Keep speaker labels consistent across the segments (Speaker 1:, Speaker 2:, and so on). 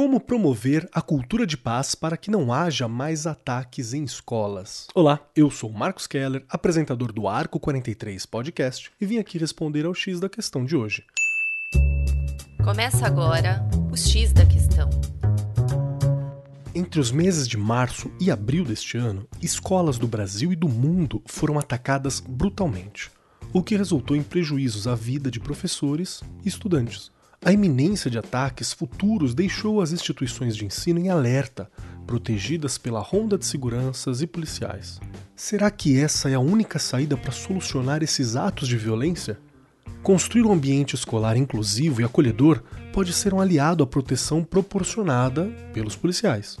Speaker 1: Como promover a cultura de paz para que não haja mais ataques em escolas? Olá, eu sou Marcos Keller, apresentador do Arco 43 Podcast, e vim aqui responder ao X da questão de hoje.
Speaker 2: Começa agora o X da questão.
Speaker 1: Entre os meses de março e abril deste ano, escolas do Brasil e do mundo foram atacadas brutalmente, o que resultou em prejuízos à vida de professores e estudantes. A iminência de ataques futuros deixou as instituições de ensino em alerta, protegidas pela ronda de seguranças e policiais. Será que essa é a única saída para solucionar esses atos de violência? Construir um ambiente escolar inclusivo e acolhedor pode ser um aliado à proteção proporcionada pelos policiais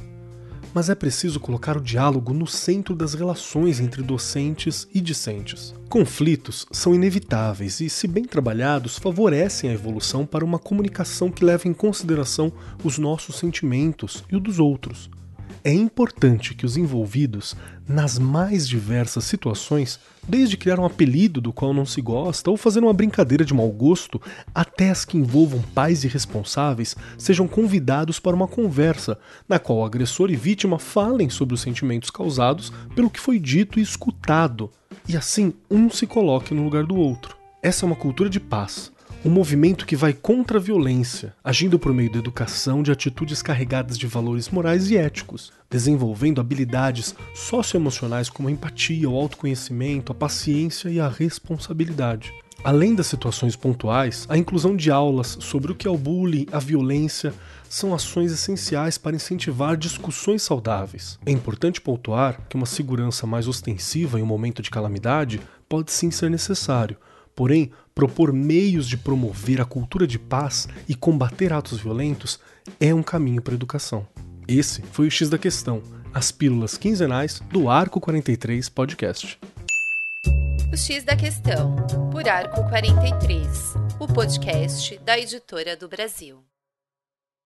Speaker 1: mas é preciso colocar o diálogo no centro das relações entre docentes e discentes. Conflitos são inevitáveis e, se bem trabalhados, favorecem a evolução para uma comunicação que leva em consideração os nossos sentimentos e o dos outros. É importante que os envolvidos, nas mais diversas situações, desde criar um apelido do qual não se gosta ou fazer uma brincadeira de mau gosto, até as que envolvam pais irresponsáveis, sejam convidados para uma conversa, na qual o agressor e vítima falem sobre os sentimentos causados pelo que foi dito e escutado, e assim um se coloque no lugar do outro. Essa é uma cultura de paz um movimento que vai contra a violência, agindo por meio da educação de atitudes carregadas de valores morais e éticos, desenvolvendo habilidades socioemocionais como a empatia, o autoconhecimento, a paciência e a responsabilidade. Além das situações pontuais, a inclusão de aulas sobre o que é o bullying, a violência, são ações essenciais para incentivar discussões saudáveis. É importante pontuar que uma segurança mais ostensiva em um momento de calamidade pode sim ser necessário, Porém, propor meios de promover a cultura de paz e combater atos violentos é um caminho para a educação. Esse foi o X da Questão, as pílulas quinzenais do Arco 43 Podcast.
Speaker 2: O X da Questão, por Arco 43, o podcast da editora do Brasil.